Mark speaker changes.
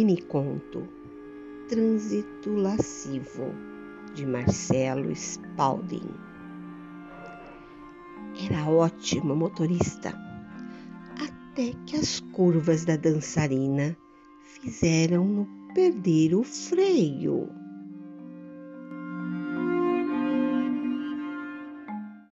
Speaker 1: mini conto Trânsito Lascivo de Marcelo Spalding. Era ótima motorista, até que as curvas da dançarina fizeram-no perder o freio.